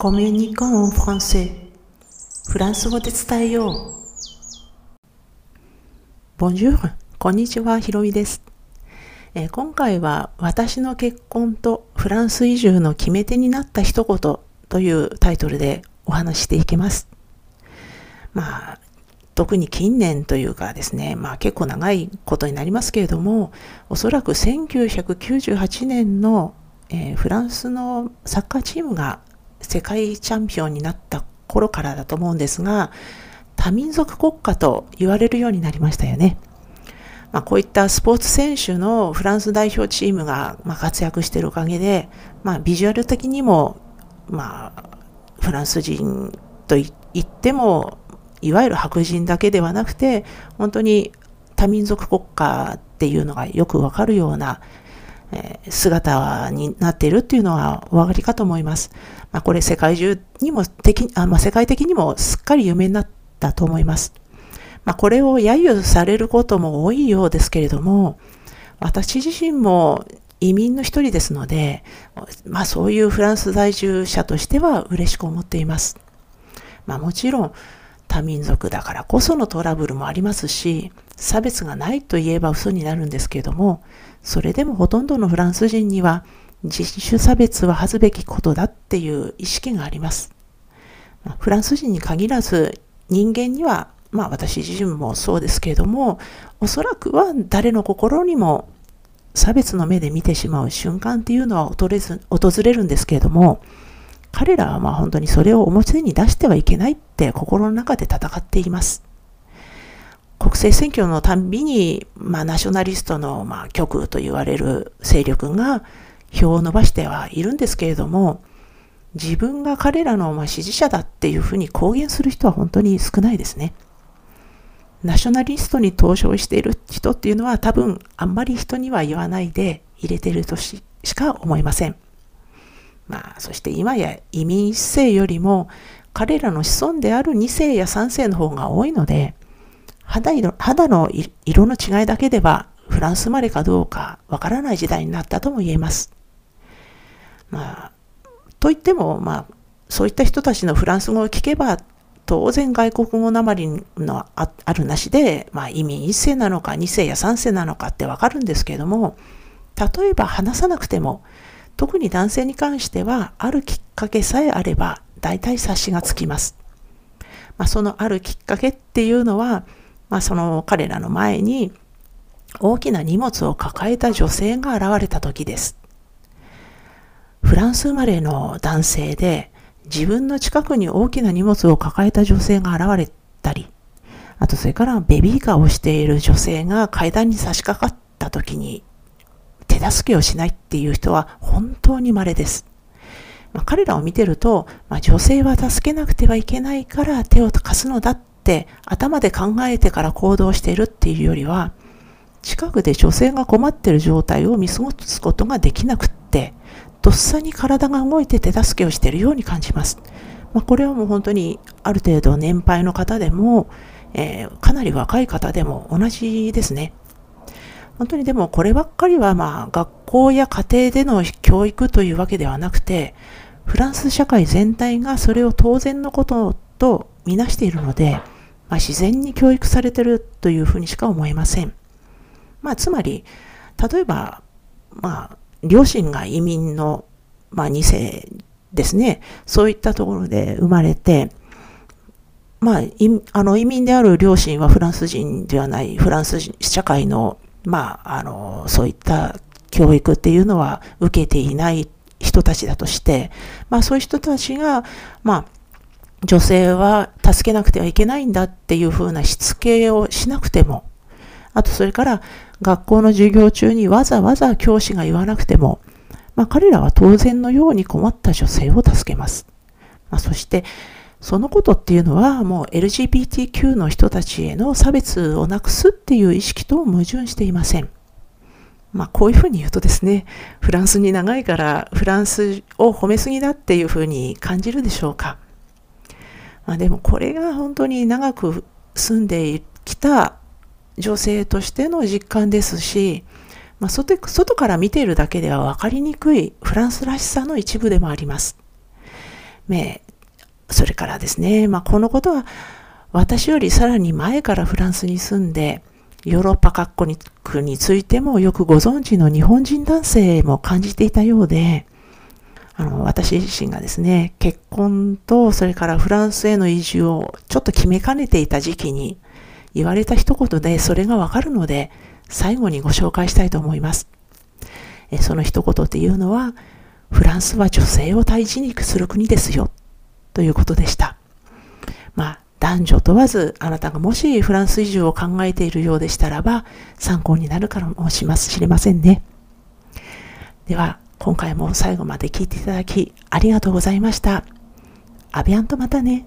コミュニコンフランセフランス語で伝えよう。ボンジュール、こんにちは、ひろみです、えー、今回は私の結婚とフランス移住の決め手になった一言というタイトルでお話していきます。まあ、特に近年というかですね、まあ結構長いことになりますけれども、おそらく1998年の、えー、フランスのサッカーチームが世界チャンピオンになった頃からだと思うんですが、多民族国家と言われるようになりましたよね。まあ、こういったスポーツ選手のフランス代表チームが、ま活躍しているおかげで、まあ、ビジュアル的にも、まあ、フランス人と言っても、いわゆる白人だけではなくて、本当に多民族国家っていうのがよくわかるような、え姿になっているっていうのはお分かりかと思います。まあ、これ世界中にも的あ、まあ、世界的にもすっかり有名になったと思います。まあ、これを揶揄されることも多いようですけれども、私自身も移民の一人ですので、まあそういうフランス在住者としては嬉しく思っています。まあもちろん多民族だからこそのトラブルもありますし、差別がないと言えば嘘になるんですけれども、それでもほとんどのフランス人には人種差別は恥ずべきことだっていう意識があります。フランス人に限らず人間には、まあ私自身もそうですけれども、おそらくは誰の心にも差別の目で見てしまう瞬間っていうのは訪れず訪れるんですけれども、彼らはまあ本当にそれを表に出してはいけないって心の中で戦っています。国政選挙のたんびに、まあ、ナショナリストの、まあ、極右と言われる勢力が票を伸ばしてはいるんですけれども、自分が彼らのまあ支持者だっていうふうに公言する人は本当に少ないですね。ナショナリストに投票している人っていうのは多分あんまり人には言わないで入れてるとししか思いません。まあ、そして今や移民一世よりも彼らの子孫である二世や三世の方が多いので、肌色肌の色の違いだけではフランス生まれかどうかわからない時代になったとも言えます。まあ、といっても、まあ、そういった人たちのフランス語を聞けば、当然外国語なまりのあるなしで、まあ、移民1世なのか2世や3世なのかってわかるんですけれども、例えば話さなくても、特に男性に関しては、あるきっかけさえあれば、大体察しがつきます。まあ、そのあるきっかけっていうのは、まあ、その彼らの前に大きな荷物を抱えた女性が現れた時です。フランス生まれの男性で自分の近くに大きな荷物を抱えた女性が現れたり、あとそれからベビーカーをしている女性が階段に差し掛かった時に手助けをしないっていう人は本当に稀です。まあ、彼らを見てると、まあ、女性は助けなくてはいけないから手を貸すのだって頭で考えてから行動しているっていうよりは、近くで女性が困ってる状態を見過ごすことができなくって、とっさに体が動いて手助けをしているように感じます。まあ、これはもう本当にある程度年配の方でも、えー、かなり若い方でも同じですね。本当にでもこればっかりはまあ学校や家庭での教育というわけではなくて、フランス社会全体がそれを当然のこととみなしているので、まあ、自然に教育されているというふうにしか思えません。まあ、つまり、例えば、まあ、両親が移民の、まあ、2世ですね。そういったところで生まれて、まあ、あの移民である両親はフランス人ではないフランス社会の、まあ、あの、そういった教育っていうのは受けていない人たちだとして、まあそういう人たちが、まあ、女性は助けなくてはいけないんだっていうふうなしつけをしなくても、あとそれから学校の授業中にわざわざ教師が言わなくても、まあ、彼らは当然のように困った女性を助けます。まあ、そして、そのことっていうのはもう LGBTQ の人たちへの差別をなくすっていう意識と矛盾していません。まあこういうふうに言うとですね、フランスに長いからフランスを褒めすぎだっていうふうに感じるでしょうか。まあでもこれが本当に長く住んできた女性としての実感ですし、まあ、外外から見ているだけでは分かりにくいフランスらしさの一部でもあります。ね、それからですね、まあ、このことは私よりさらに前からフランスに住んで、ヨーロッパ各国についてもよくご存知の日本人男性も感じていたようで、あの、私自身がですね、結婚と、それからフランスへの移住をちょっと決めかねていた時期に言われた一言でそれがわかるので、最後にご紹介したいと思います。えその一言っていうのは、フランスは女性を大事にする国ですよ、ということでした。まあ、男女問わず、あなたがもしフランス移住を考えているようでしたらば、参考になるかもしれませんね。では、今回も最後まで聞いていただき、ありがとうございました。アビアンとまたね。